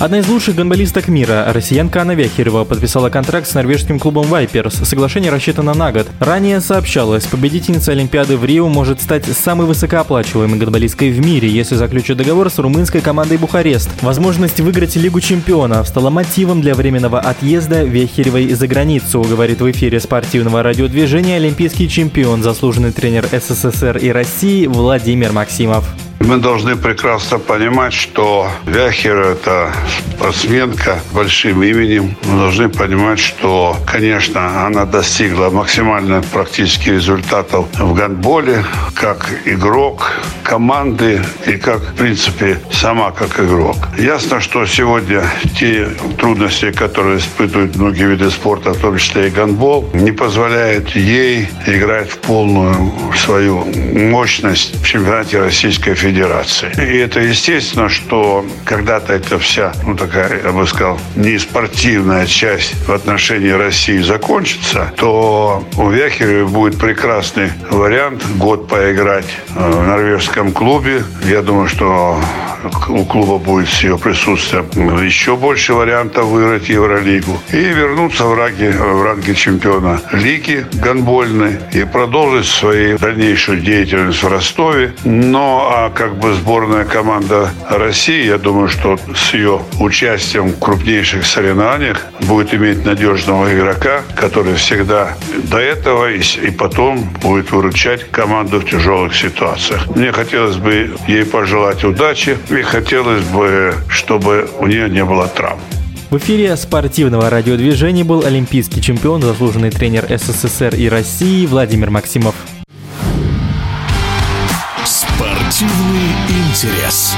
Одна из лучших гонболисток мира, россиянка Анна Вяхерева, подписала контракт с норвежским клубом Вайперс. Соглашение рассчитано на год. Ранее сообщалось, победительница Олимпиады в Рио может стать самой высокооплачиваемой гонболисткой в мире, если заключит договор с румынской командой Бухарест. Возможность выиграть Лигу чемпионов стала мотивом для временного отъезда Вяхеревой за границу, говорит в эфире спортивного радиодвижения олимпийский чемпион, заслуженный тренер СССР и России Владимир Максимов. Мы должны прекрасно понимать, что Вяхер – это спортсменка большим именем. Мы должны понимать, что, конечно, она достигла максимальных практически результатов в гандболе, как игрок команды и как, в принципе, сама как игрок. Ясно, что сегодня те трудности, которые испытывают многие виды спорта, в том числе и гандбол, не позволяют ей играть в полную свою мощность в чемпионате Российской Федерации Федерации. И это естественно, что когда-то эта вся, ну такая, я бы сказал, не спортивная часть в отношении России закончится, то у Вяхеревой будет прекрасный вариант год поиграть э, в норвежском клубе. Я думаю, что у клуба будет с ее присутствием еще больше вариантов выиграть Евролигу и вернуться в ранге, в ранге чемпиона лиги гонбольной и продолжить свою дальнейшую деятельность в Ростове. Но а как бы сборная команда России, я думаю, что с ее участием в крупнейших соревнованиях будет иметь надежного игрока, который всегда до этого и, и потом будет выручать команду в тяжелых ситуациях. Мне хотелось бы ей пожелать удачи хотелось бы, чтобы у нее не было травм. В эфире спортивного радиодвижения был олимпийский чемпион, заслуженный тренер СССР и России Владимир Максимов. Спортивный интерес.